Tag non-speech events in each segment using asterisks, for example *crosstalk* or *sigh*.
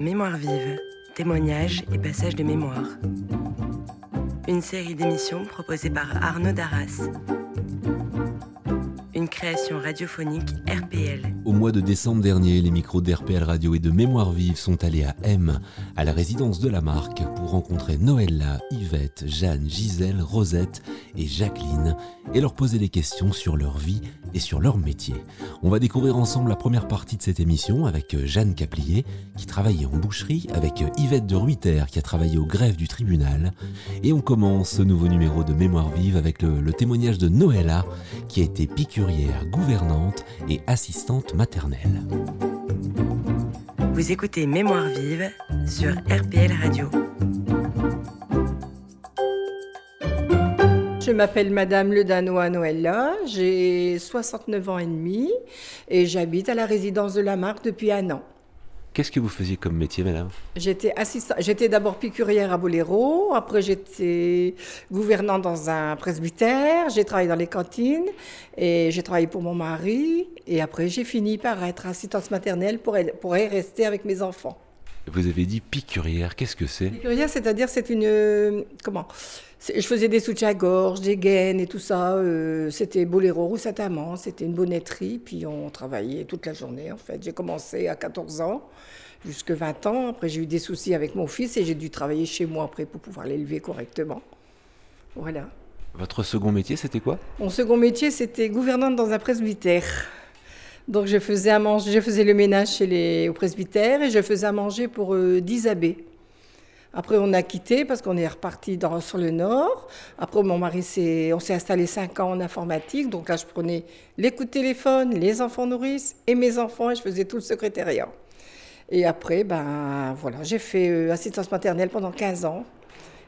Mémoire vive, témoignages et passages de mémoire. Une série d'émissions proposée par Arnaud Darras. Une création radiophonique RPL. Au mois de décembre dernier, les micros d'RPL Radio et de Mémoire Vive sont allés à M, à la résidence de la marque, pour rencontrer Noëlla, Yvette, Jeanne, Gisèle, Rosette et Jacqueline et leur poser des questions sur leur vie et sur leur métier. On va découvrir ensemble la première partie de cette émission avec Jeanne Caplier, qui travaillait en boucherie, avec Yvette de Ruiter, qui a travaillé au grève du tribunal. Et on commence ce nouveau numéro de Mémoire Vive avec le, le témoignage de Noëlla, qui a été piqûrière, gouvernante et assistante maternelle. Vous écoutez Mémoire vive sur RPL Radio. Je m'appelle Madame Le Danois Noëlla, j'ai 69 ans et demi et j'habite à la résidence de la marque depuis un an. Qu'est-ce que vous faisiez comme métier, madame? J'étais assistant, j'étais d'abord piqûrière à Boléro, après j'étais gouvernante dans un presbytère, j'ai travaillé dans les cantines et j'ai travaillé pour mon mari et après j'ai fini par être assistante maternelle pour, pour rester avec mes enfants. Vous avez dit piqûrière, qu'est-ce que c'est? Piqûrière, c'est-à-dire c'est une euh, comment? Je faisais des soutiens-gorge, des gaines et tout ça. Euh, c'était Boléro rue Saint-Amand, c'était une bonnetterie, puis on travaillait toute la journée en fait. J'ai commencé à 14 ans, jusque 20 ans. Après j'ai eu des soucis avec mon fils et j'ai dû travailler chez moi après pour pouvoir l'élever correctement. Voilà. Votre second métier, c'était quoi? Mon second métier, c'était gouvernante dans un presbytère. Donc je faisais, à manger, je faisais le ménage chez les, au presbytère et je faisais à manger pour euh, 10 abbés. Après, on a quitté parce qu'on est reparti dans, sur le nord. Après, mon mari, s'est, on s'est installé 5 ans en informatique. Donc là, je prenais les coups de téléphone, les enfants nourrices et mes enfants et je faisais tout le secrétariat. Et après, ben, voilà, j'ai fait euh, assistance maternelle pendant 15 ans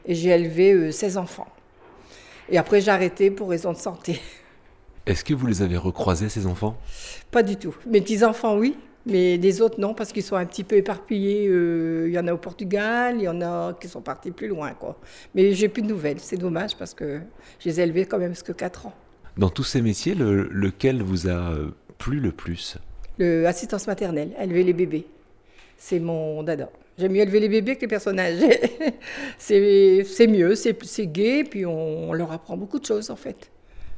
et j'ai élevé euh, 16 enfants. Et après, j'ai arrêté pour raison de santé. Est-ce que vous les avez recroisés, ces enfants? Pas du tout. Mes petits-enfants, oui. Mais les autres, non, parce qu'ils sont un petit peu éparpillés. Euh, il y en a au Portugal, il y en a qui sont partis plus loin. Quoi. Mais j'ai plus de nouvelles. C'est dommage parce que je les ai élevés quand même jusqu'à 4 ans. Dans tous ces métiers, le, lequel vous a euh, plu le plus? Le assistance maternelle, élever les bébés. C'est mon dada. J'aime mieux élever les bébés que les personnes âgées. *laughs* c'est mieux, c'est gai, puis on, on leur apprend beaucoup de choses en fait.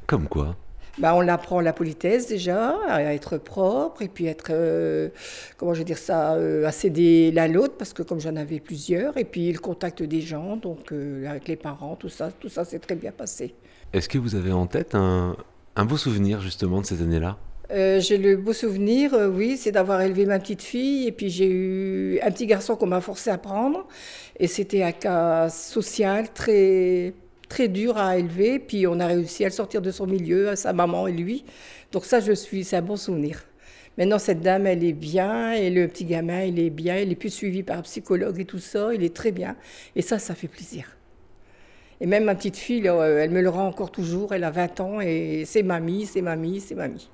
Comme quoi? Bah, on apprend la politesse déjà, à être propre et puis être, euh, comment je vais dire ça, euh, à céder l'un l'autre parce que comme j'en avais plusieurs et puis le contact des gens, donc euh, avec les parents, tout ça, tout ça s'est très bien passé. Est-ce que vous avez en tête un, un beau souvenir justement de ces années-là? Euh, j'ai le beau souvenir, euh, oui, c'est d'avoir élevé ma petite fille et puis j'ai eu un petit garçon qu'on m'a forcé à prendre et c'était un cas social très très dur à élever, puis on a réussi à le sortir de son milieu, sa maman et lui. Donc ça, je suis, c'est un bon souvenir. Maintenant, cette dame, elle est bien, et le petit gamin, il est bien, il est plus suivi par un psychologue et tout ça, il est très bien. Et ça, ça fait plaisir. Et même ma petite fille, elle me le rend encore toujours, elle a 20 ans, et c'est mamie, c'est mamie, c'est mamie.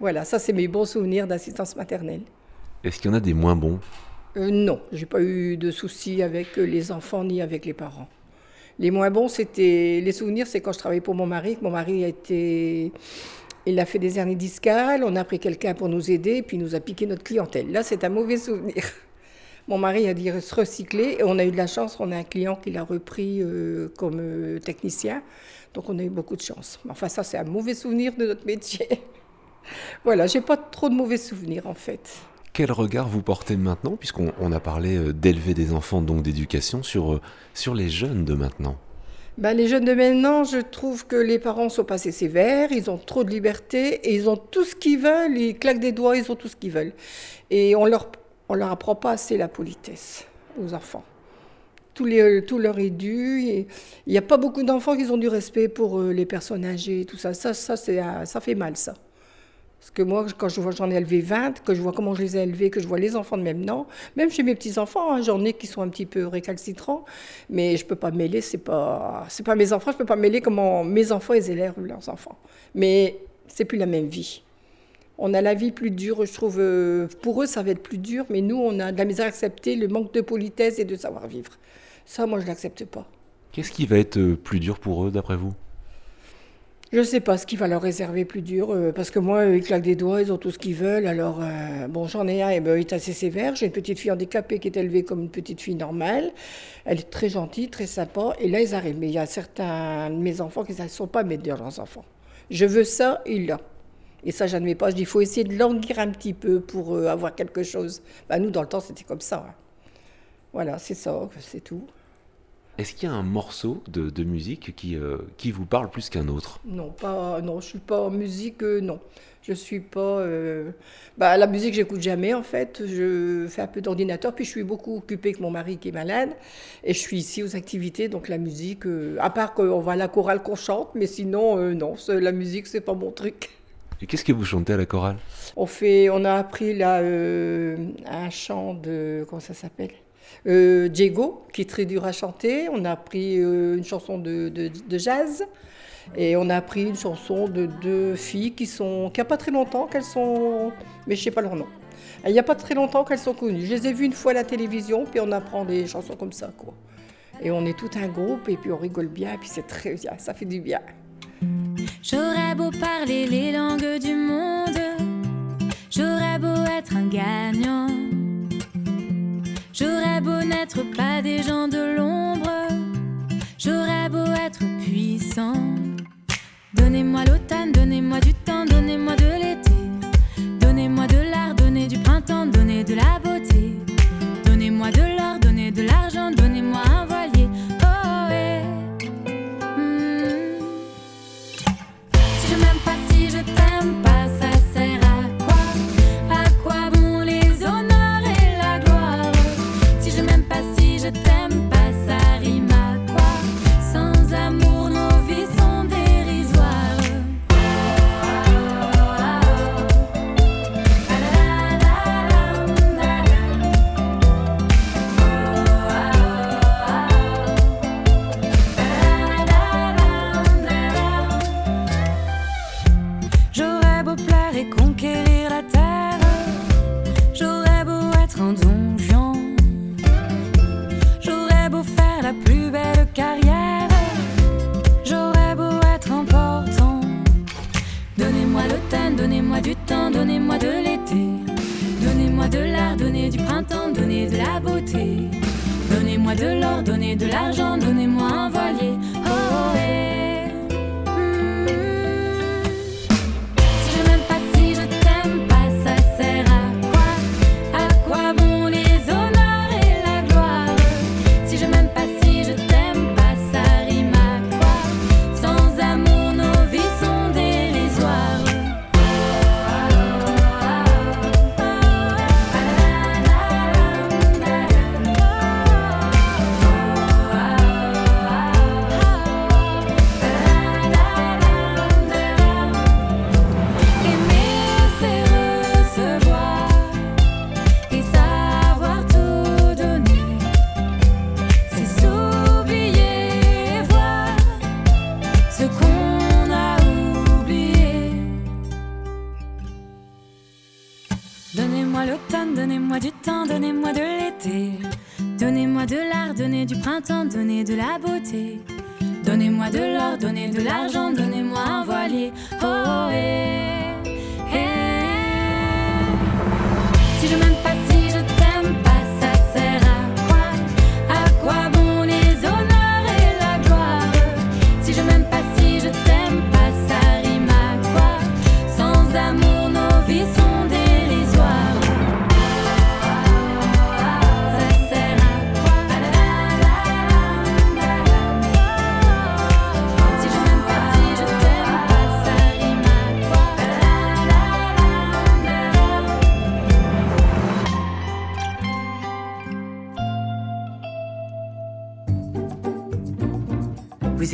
Voilà, ça, c'est mes bons souvenirs d'assistance maternelle. Est-ce qu'il y en a des moins bons? Euh, Non, j'ai pas eu de soucis avec les enfants ni avec les parents. Les moins bons, c'était les souvenirs, c'est quand je travaillais pour mon mari. Mon mari a été, il a fait des hernies discales. On a pris quelqu'un pour nous aider, puis il nous a piqué notre clientèle. Là, c'est un mauvais souvenir. *laughs* Mon mari a dit se recycler et on a eu de la chance. On a un client qui l'a repris euh, comme euh, technicien, donc on a eu beaucoup de chance. Enfin, ça, c'est un mauvais souvenir de notre métier. *laughs* voilà, j'ai pas trop de mauvais souvenirs en fait quel regard vous portez maintenant, puisqu'on on a parlé d'élever des enfants, donc d'éducation, sur, sur les jeunes de maintenant? Ben, les jeunes de maintenant, je trouve que les parents sont pas assez sévères, ils ont trop de liberté et ils ont tout ce qu'ils veulent, ils claquent des doigts, ils ont tout ce qu'ils veulent. Et on leur, on leur apprend pas assez la politesse aux enfants. Tout, les, tout leur est dû. Il n'y a pas beaucoup d'enfants qui ont du respect pour les personnes âgées, tout. Ça, ça, ça fait mal, ça. Parce que moi, quand je vois j'en ai élevé 20, que je vois comment je les ai élevés, que je vois les enfants de même nom, même chez mes petits-enfants, hein, j'en ai qui sont un petit peu récalcitrants, mais je ne peux pas mêler, c'est pas, pas mes enfants, je ne peux pas mêler comment mes enfants ils élèvent leurs enfants. Mais c'est plus la même vie. On a la vie plus dure, je trouve. Pour eux, ça va être plus dur, mais nous, on a de la misère à accepter le manque de politesse et de savoir-vivre. Ça, moi, je ne l'accepte pas. Qu'est-ce qui va être plus dur pour eux, d'après vous? Je ne sais pas ce qui va leur réserver plus dur, euh, parce que moi, ils claquent des doigts, ils ont tout ce qu'ils veulent. Alors, euh, bon, j'en ai un, et ben, il est assez sévère. J'ai une petite fille handicapée qui est élevée comme une petite fille normale. Elle est très gentille, très sympa. Et là, ils arrivent. Mais il y a certains de mes enfants qui ne sont pas mettre leurs enfants. Je veux ça, il l'a. Et ça, j'admets pas. Je dis, il faut essayer de languir un petit peu pour euh, avoir quelque chose. Bah, nous, dans le temps, c'était comme ça. Hein. Voilà, c'est ça, c'est tout. Est-ce qu'il y a un morceau de, musique qui, euh, qui vous parle plus qu'un autre? Non, pas, non, je suis pas en musique, euh, non. Je suis pas. Euh, bah, la musique, j'écoute jamais en fait. Je fais un peu d'ordinateur, puis je suis beaucoup occupée avec mon mari qui est malade, et je suis ici aux activités. Donc la musique, à part qu'on va à la chorale qu'on chante, mais sinon, non, la musique, c'est pas mon truc. Et qu'est-ce que vous chantez à la chorale? On fait, on a appris là un chant de comment ça s'appelle? Euh, Diego, qui est très dur à chanter. On a appris euh, une chanson de, jazz. Et on a appris une chanson de deux filles qui sont, qui a pas très longtemps qu'elles sont, mais je sais pas leur nom. Il n'y a pas très longtemps qu'elles sont connues. Je les ai vues une fois à la télévision, puis on apprend des chansons comme ça, quoi. Et on est tout un groupe, et puis on rigole bien, et puis c'est très bien, ça fait du bien. J'aurais beau parler les langues du monde, des gens de l'argent,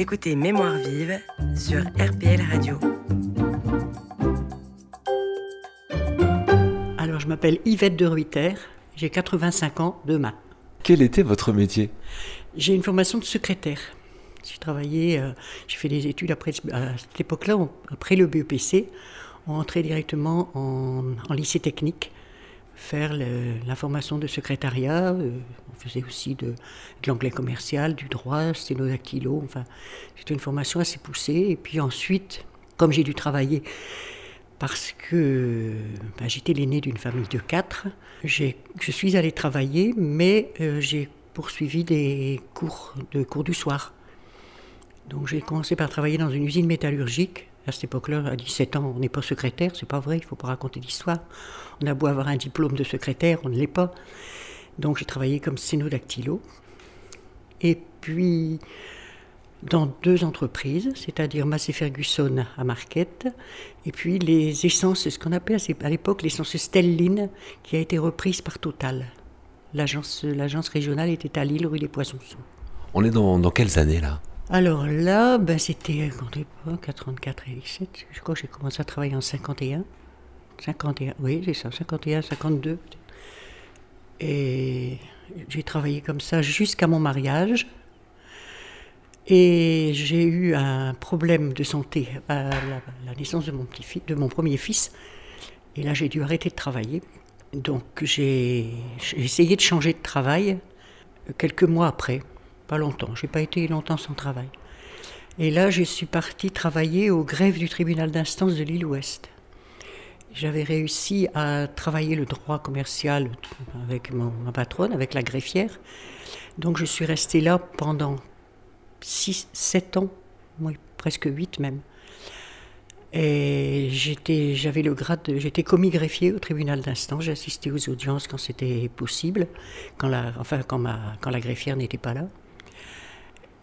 écoutez Mémoire vive sur RPL Radio. Alors, je m'appelle Yvette de Ruyter, j'ai 85 ans demain. Quel était votre métier? J'ai une formation de secrétaire. J'ai travaillé, euh, j'ai fait des études après, à cette époque-là, après le BEPC, on entrait directement en, en lycée technique faire l'information de secrétariat. Euh, on faisait aussi de, l'anglais commercial, du droit, sténodactylo. Enfin, c'était une formation assez poussée. Et puis ensuite, comme j'ai dû travailler parce que ben, j'étais l'aîné d'une famille de quatre, je suis allée travailler, mais euh, j'ai poursuivi des cours de cours du soir. Donc j'ai commencé par travailler dans une usine métallurgique à cette époque-là, à 17 ans, on n'est pas secrétaire, c'est pas vrai, il faut pas raconter d'histoire. On a beau avoir un diplôme de secrétaire, on ne l'est pas. Donc j'ai travaillé comme sténodactylo. Et puis, dans deux entreprises, c'est-à-dire Massey Ferguson à Marquette, et puis les essences, ce qu'on appelait à l'époque l'essence Stelline, qui a été reprise par Total. L'agence régionale était à Lille, rue des Poissons. On est dans quelles années là? Alors là, ben, c'était 84 et 17. Je crois que j'ai commencé à travailler en 51. 51, oui, c'est ça, 51, 52. Et j'ai travaillé comme ça jusqu'à mon mariage. Et j'ai eu un problème de santé à la, naissance de mon, petit de mon premier fils. Et là, j'ai dû arrêter de travailler. Donc, j'ai essayé de changer de travail quelques mois après. Pas longtemps, j'ai pas été longtemps sans travail. Et là, je suis partie travailler au greffe du tribunal d'instance de l'île-Ouest. J'avais réussi à travailler le droit commercial avec ma patronne, avec la greffière. Donc je suis restée là pendant 6, 7 ans, presque 8 même. Et j'étais, j'avais le grade, j'étais commis greffier au tribunal d'instance. J'assistais aux audiences quand c'était possible, quand la, enfin quand, ma, quand la greffière n'était pas là.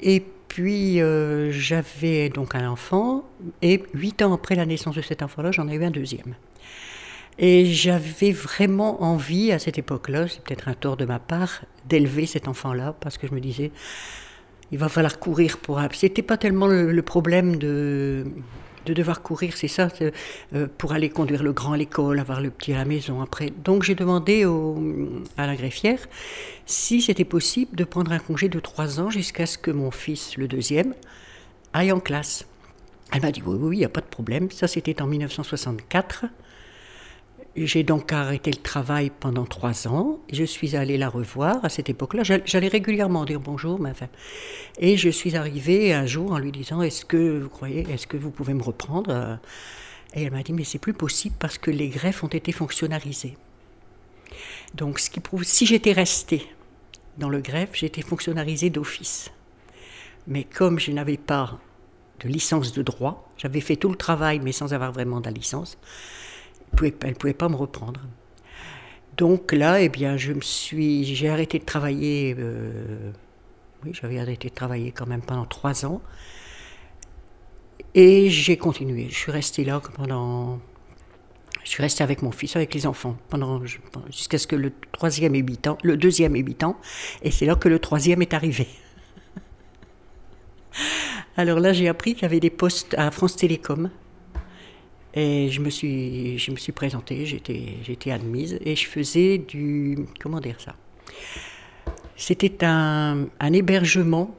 Et puis euh, j'avais donc un enfant, et huit ans après la naissance de cet enfant-là, j'en ai eu un deuxième. Et j'avais vraiment envie à cette époque-là, c'est peut-être un tort de ma part, d'élever cet enfant-là, parce que je me disais, il va falloir courir pour... C'était pas tellement le problème de de devoir courir, c'est ça, euh, pour aller conduire le grand à l'école, avoir le petit à la maison après. Donc j'ai demandé à la greffière si c'était possible de prendre un congé de trois ans jusqu'à ce que mon fils, le deuxième, aille en classe. Elle m'a dit oui, oui, il n'y a pas de problème. Ça, c'était en 1964. J'ai donc arrêté le travail pendant trois ans. Je suis allée la revoir à cette époque-là. J'allais régulièrement dire bonjour, mais enfin. Et je suis arrivée un jour en lui disant Est-ce que vous croyez, est-ce que vous pouvez me reprendre Et elle m'a dit Mais c'est plus possible parce que les greffes ont été fonctionnalisées. Donc, ce qui prouve, si j'étais restée dans le greffe, j'étais fonctionnarisée d'office. Mais comme je n'avais pas de licence de droit, j'avais fait tout le travail, mais sans avoir vraiment de la licence elle ne pouvait pas me reprendre. Donc là, eh bien, je me suis, j'ai arrêté de travailler. Euh, oui, j'avais arrêté de travailler quand même pendant trois ans. Et j'ai continué. Je suis restée là pendant. Je suis avec mon fils, avec les enfants, pendant jusqu'à ce que le troisième ait ans, le deuxième ait ans, et c'est là que le troisième est arrivé. *laughs* Alors là, j'ai appris qu'il y avait des postes à France Télécom et je me suis, je me suis présentée, j'étais, admise et je faisais du. Comment dire ça? C'était un, un hébergement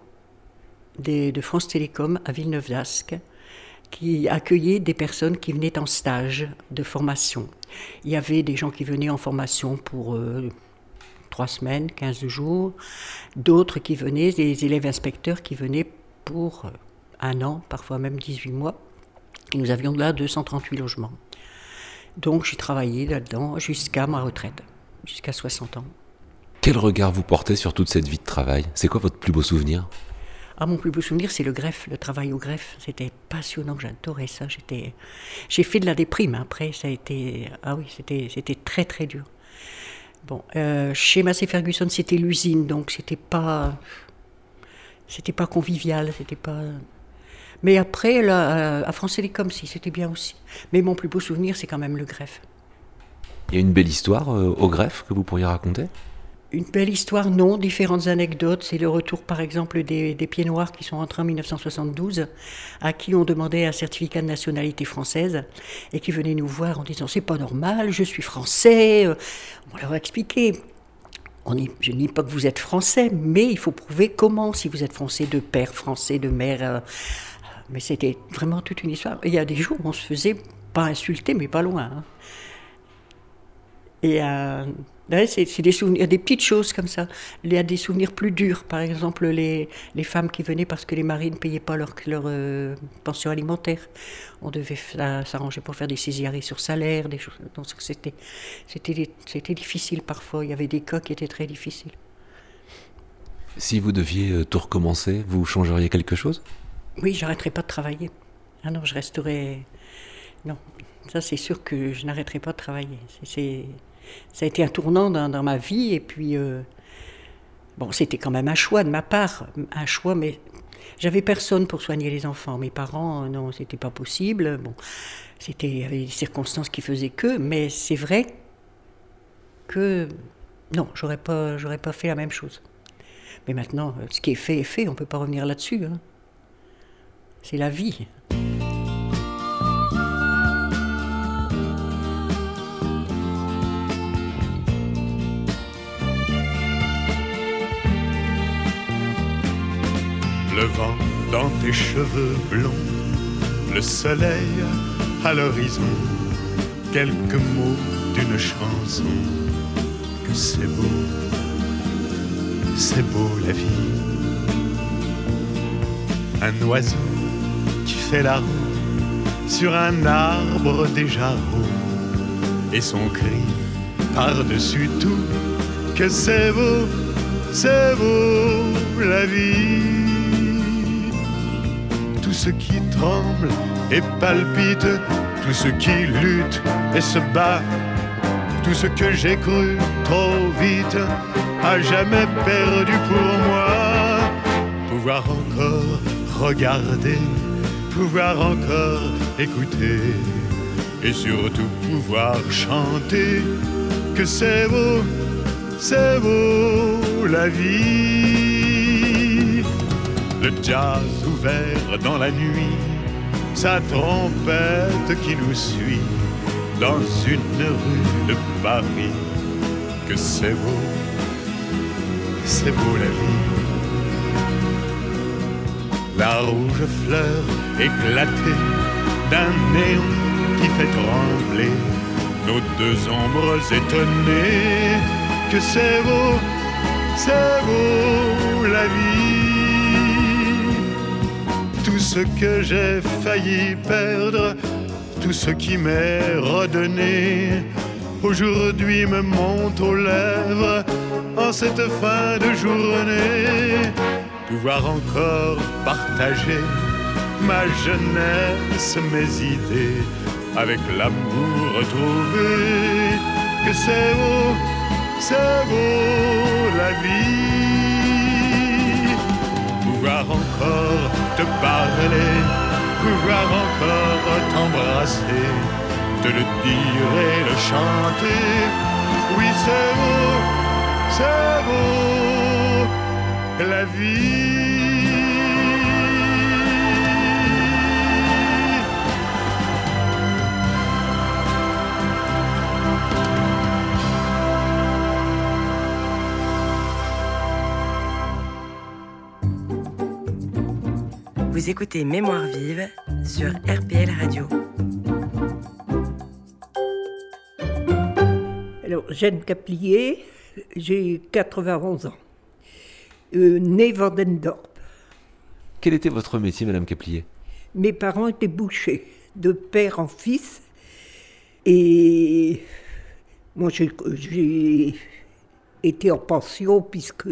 de France Télécom à Villeneuve d'Ascq qui accueillait des personnes qui venaient en stage de formation. Il y avait des gens qui venaient en formation pour euh, trois semaines, 15 jours, d'autres qui venaient, des élèves inspecteurs qui venaient pour un an, parfois même 18 mois. Et nous avions là 238 logements. Donc j'ai travaillé là-dedans jusqu'à ma retraite, jusqu'à 60 ans. Quel regard vous portez sur toute cette vie de travail? C'est quoi votre plus beau souvenir? Ah, mon plus beau souvenir, c'est le greffe, le travail au greffe. C'était passionnant, j'adorais ça. J'étais, j'ai fait de la déprime après. Ça a été, ah oui, c'était, c'était très très dur. Bon, euh, chez Massey Ferguson, c'était l'usine, donc c'était pas, c'était pas convivial, c'était pas. Mais après, là, à France Télécom, si, c'était bien aussi. Mais mon plus beau souvenir, c'est quand même le greffe. Il y a une belle histoire euh, au greffe que vous pourriez raconter? Une belle histoire, non. Différentes anecdotes. C'est le retour, par exemple, des, pieds noirs qui sont rentrés en 1972, à qui on demandait un certificat de nationalité française, et qui venaient nous voir en disant C'est pas normal, je suis français. On leur a expliqué. On je ne dis pas que vous êtes français, mais il faut prouver comment, si vous êtes français de père français, de mère. Euh, mais c'était vraiment toute une histoire. il y a des jours où on se faisait pas insulter, mais pas loin. Hein. Et euh, c'est des souvenirs, des petites choses comme ça. Il y a des souvenirs plus durs. Par exemple, les, les femmes qui venaient parce que les maris ne payaient pas leur, leur euh, pension alimentaire. On devait s'arranger pour faire des césariennes sur salaire, des choses. Donc c'était difficile parfois. Il y avait des cas qui étaient très difficiles. Si vous deviez euh, tout recommencer, vous changeriez quelque chose? Oui, j'arrêterais pas de travailler. Ah non, je resterai. Non, ça c'est sûr que je n'arrêterai pas de travailler. C'est ça a été un tournant dans, ma vie. Et puis, euh, bon, c'était quand même un choix de ma part, un choix, mais j'avais personne pour soigner les enfants. Mes parents, non, c'était pas possible. Bon, c'était, il y avait des circonstances qui faisaient que, mais c'est vrai que non, j'aurais pas, j'aurais pas fait la même chose. Mais maintenant, ce qui est fait est fait, on peut pas revenir là-dessus. Hein. C'est la vie. le vent dans tes cheveux blonds, le soleil à l'horizon, quelques mots d'une chanson, que c'est beau, c'est beau la vie. Un oiseau qui fait la roue sur un arbre déjà roux, et son cri par-dessus tout, que c'est beau, c'est beau la vie tout ce qui tremble et palpite, tout ce qui lutte et se bat, tout ce que j'ai cru trop vite, a jamais perdu pour moi. Pouvoir encore regarder, pouvoir encore écouter, et surtout pouvoir chanter que c'est beau, c'est beau la vie. Le jazz dans la nuit, sa trompette qui nous suit dans une rue de Paris. Que c'est beau, c'est beau la vie. La rouge fleur éclatée d'un néon qui fait trembler nos deux ombres étonnées. Que c'est beau, c'est beau la vie? Ce que j'ai failli perdre, tout ce qui m'est redonné, aujourd'hui me monte aux lèvres en cette fin de journée. Pouvoir encore partager ma jeunesse, mes idées, avec l'amour retrouvé, que c'est beau, c'est beau la vie. Pouvoir encore te parler, pouvoir encore t'embrasser, te le dire et le chanter. Oui, c'est beau, c'est beau, la vie. Vous écoutez Mémoire vive sur RPL Radio. Alors, Jeanne Caplier, j'ai 91 ans. Euh, née Vandendorp. Quel était votre métier, Madame Caplier? Mes parents étaient bouchers, de père en fils. Et moi, j'ai été en pension puisque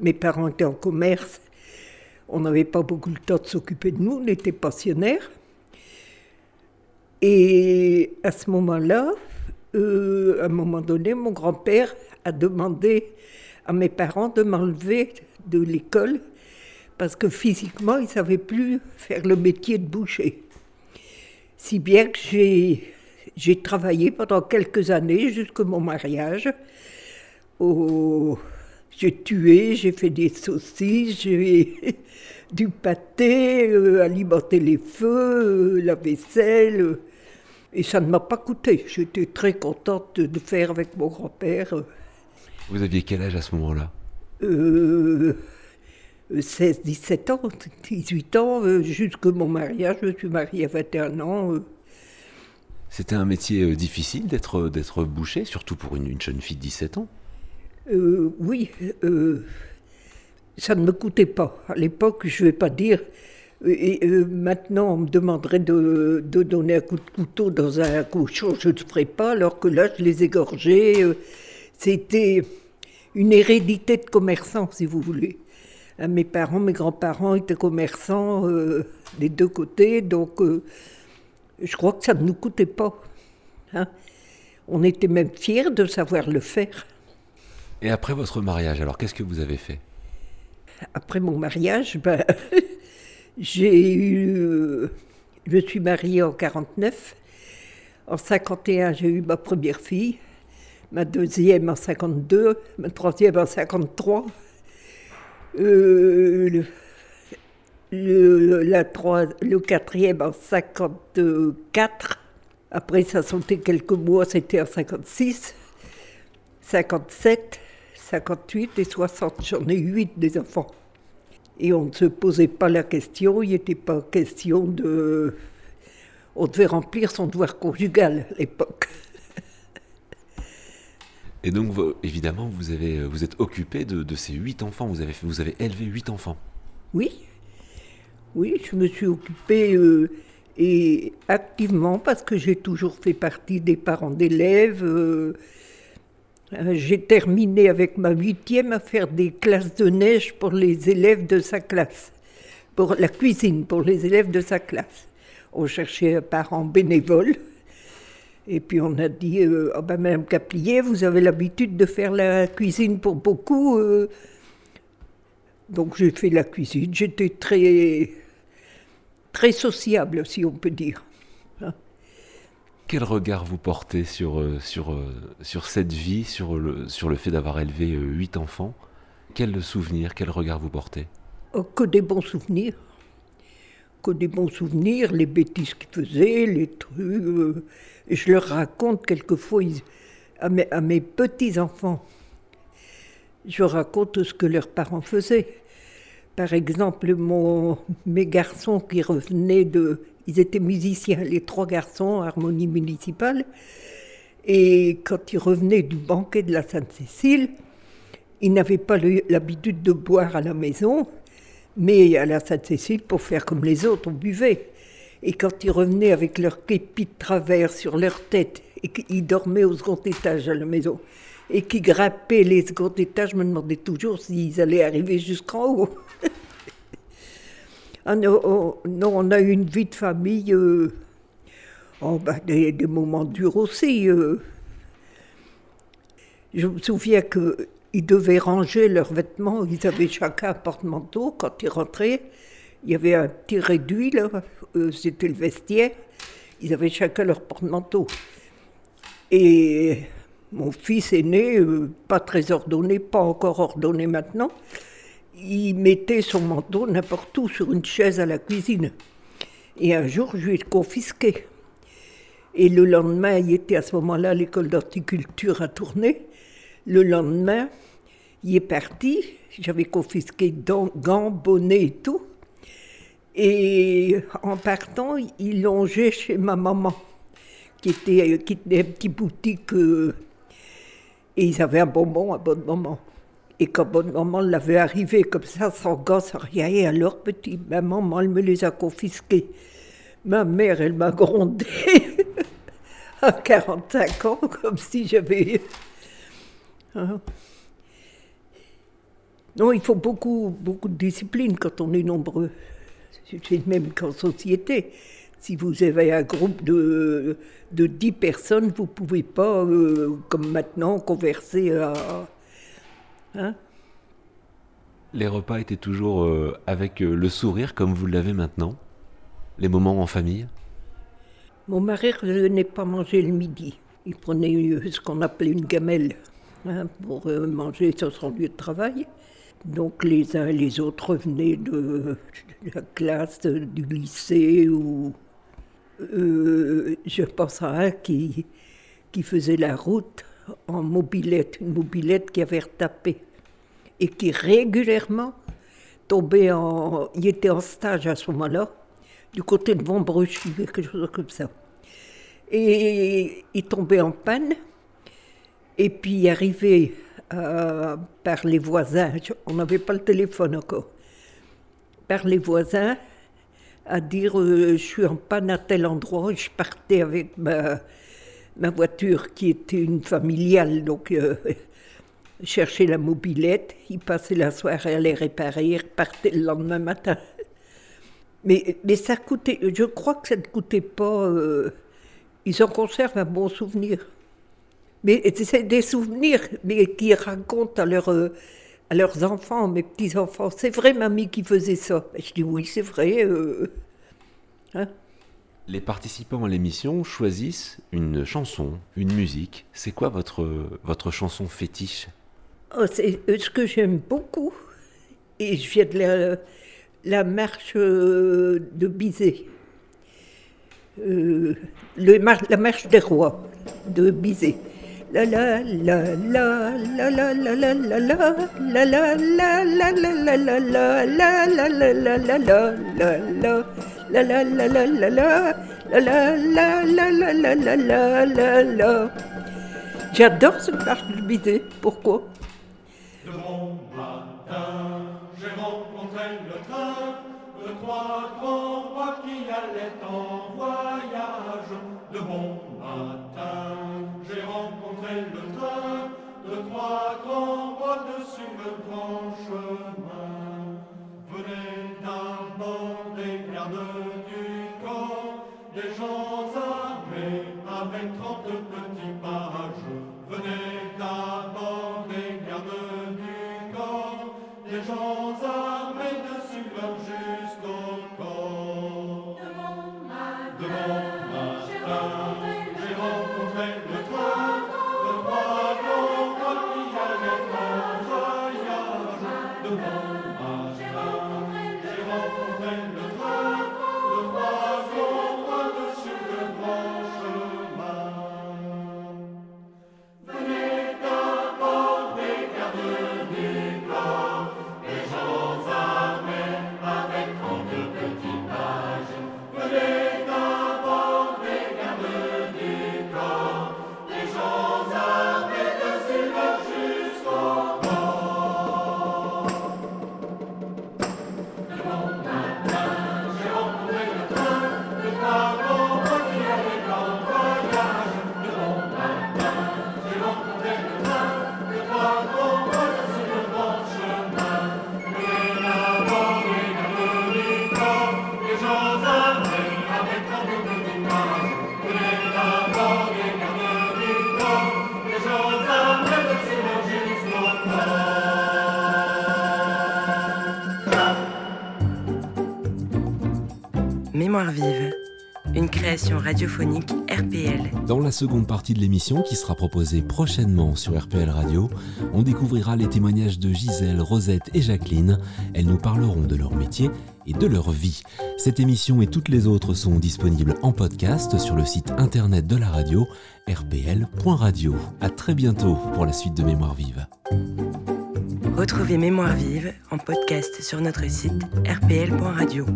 mes parents étaient en commerce on n'avait pas beaucoup le temps de s'occuper de nous, on était pensionnaires. Et à ce moment-là, euh, à un moment donné, mon grand-père a demandé à mes parents de m'enlever de l'école parce que physiquement, ils ne savaient plus faire le métier de boucher. Si bien que j'ai travaillé pendant quelques années, jusqu'à mon mariage, j'ai tué, j'ai fait des saucisses, j'ai *laughs* du pâté, euh, alimenté les feux, euh, la vaisselle. Euh, et ça ne m'a pas coûté. J'étais très contente de, faire avec mon grand-père. Vous aviez quel âge à ce moment-là? 16, 17 ans, 18 ans, jusqu'à mon mariage. Je me suis mariée à 21 ans. C'était un métier euh, difficile d'être d'être boucher, surtout pour une, jeune fille de 17 ans? Euh, oui, euh, ça ne me coûtait pas. À l'époque, je ne vais pas dire. Et, maintenant, on me demanderait de, donner un coup de couteau dans un cochon, je ne le ferais pas, alors que là, je les égorgeais. C'était une hérédité de commerçants, si vous voulez. Mes parents, mes grands-parents étaient commerçants des deux côtés, donc je crois que ça ne nous coûtait pas. Hein. On était même fiers de savoir le faire. Et après votre mariage, alors qu'est-ce que vous avez fait? Après mon mariage, *laughs* ben, j'ai eu. Euh, je suis mariée en 49. En 51, j'ai eu ma première fille. Ma deuxième en 52. Ma troisième en 53. Euh, le, quatrième en 54. Après, ça sautait quelques mois, c'était en 56, 57, 58 et 60. J'en ai huit des enfants. Et on ne se posait pas la question, il n'était pas question de... On devait remplir son devoir conjugal à l'époque. Et donc, évidemment, vous, avez, vous êtes occupé de, ces huit enfants, vous avez, vous avez élevé huit enfants. Oui, oui, je me suis occupée euh, et activement parce que j'ai toujours fait partie des parents d'élèves. Euh, euh, j'ai terminé avec ma huitième à faire des classes de neige pour les élèves de sa classe, pour la cuisine pour les élèves de sa classe. On cherchait un parent bénévole. Et puis on a dit, oh ben Madame Caplier, vous avez l'habitude de faire la cuisine pour beaucoup. Donc j'ai fait la cuisine. J'étais très très sociable, si on peut dire. Hein. Quel regard vous portez sur, euh, sur, euh, sur cette vie, sur le, sur le fait d'avoir élevé euh, huit enfants? Quel souvenir, quel regard vous portez? Oh, Que des bons souvenirs. Que des bons souvenirs, les bêtises qu'ils faisaient, les trucs. Je leur raconte quelquefois à mes, petits-enfants. Je raconte ce que leurs parents faisaient. Par exemple, mon, mes garçons qui revenaient de... Ils étaient musiciens, les trois garçons, harmonie municipale. Et quand ils revenaient du banquet de la Sainte-Cécile, ils n'avaient pas l'habitude de boire à la maison, mais à la Sainte-Cécile, pour faire comme les autres, on buvait. Et quand ils revenaient avec leur képi de travers sur leur tête, et qu'ils dormaient au second étage à la maison, et qui grappaient les seconds étages, je me demandais toujours s'ils allaient arriver jusqu'en haut. *laughs* Ah non, on a eu une vie de famille, euh, oh, bah, des, moments durs aussi. Euh. Je me souviens qu'ils devaient ranger leurs vêtements, ils avaient chacun un porte-manteau. Quand ils rentraient, il y avait un petit réduit, là, euh, c'était le vestiaire. Ils avaient chacun leur porte-manteau. Et mon fils aîné, pas très ordonné, pas encore ordonné maintenant, il mettait son manteau n'importe où sur une chaise à la cuisine. Et un jour, je lui ai confisqué. Et le lendemain, il était à ce moment-là à l'école d'horticulture à tourner. Le lendemain, il est parti. J'avais confisqué gants, bonnets et tout. Et en partant, il longeait chez ma maman, qui était, qui était une petite boutique. Euh, et ils avaient un bonbon à bon moment. Et quand bon maman l'avait arrivé comme ça, sans gants, sans rien, et alors petit, ma maman, elle me les a confisqués. Ma mère, elle m'a grondé *laughs* à 45 ans, comme si j'avais... Hein. Non, il faut beaucoup, beaucoup de discipline quand on est nombreux. Même qu'en société. Si vous avez un groupe de, de 10 personnes, vous ne pouvez pas, euh, comme maintenant, converser à Hein? Les repas étaient toujours euh, avec euh, le sourire comme vous l'avez maintenant? Les moments en famille? Mon mari ne venait pas manger le midi. Il prenait ce qu'on appelait une gamelle hein, pour manger sur son lieu de travail. Donc les uns et les autres venaient de, la classe, du lycée ou... je pense à un qui, qui faisait la route en mobilette, une mobilette qui avait retapé et qui régulièrement tombait en. Il était en stage à ce moment-là, du côté de Montbruchy, quelque chose comme ça. Et il tombait en panne. Et puis arrivait euh, par les voisins, on n'avait pas le téléphone encore, par les voisins à dire euh, je suis en panne à tel endroit. Je partais avec ma, ma voiture qui était une familiale, donc euh, *laughs* chercher la mobilette. Il passait la soirée à les réparer, il repartait le lendemain matin. Mais, mais ça coûtait, je crois que ça ne coûtait pas. Euh, ils en conservent un bon souvenir. Mais c'est des souvenirs mais qui racontent à, leur, euh, à leurs enfants, mes petits-enfants. C'est vrai, mamie, qui faisait ça. Je dis oui, c'est vrai. Euh, hein. Les participants à l'émission choisissent une chanson, une musique. C'est quoi votre, votre chanson fétiche? Oh, C'est ce que j'aime beaucoup. Et je viens de la, la marche de Bizet. Euh, le, la marche des rois de Bizet. J'adore ce Bartholomidé. Pourquoi Le bon matin, j'ai rencontré le train de trois grands qui allaient en voyage. Le bon matin le train de trois grands rois dessus le grand chemin. Venez d'abord des gardes du camp, des gens armés avec trente petits pages. Venez d'abord des gardes du camp, des gens armés dessus leur jusqu'au corps. De mon matin, j'ai rencontré le Mémoire vive, une création radiophonique RPL. Dans la seconde partie de l'émission, qui sera proposée prochainement sur RPL Radio, on découvrira les témoignages de Gisèle, Rosette et Jacqueline. Elles nous parleront de leur métier et de leur vie. Cette émission et toutes les autres sont disponibles en podcast sur le site internet de la radio rpl.radio. À très bientôt pour la suite de Mémoire vive. Retrouvez Mémoire vive en podcast sur notre site rpl.radio.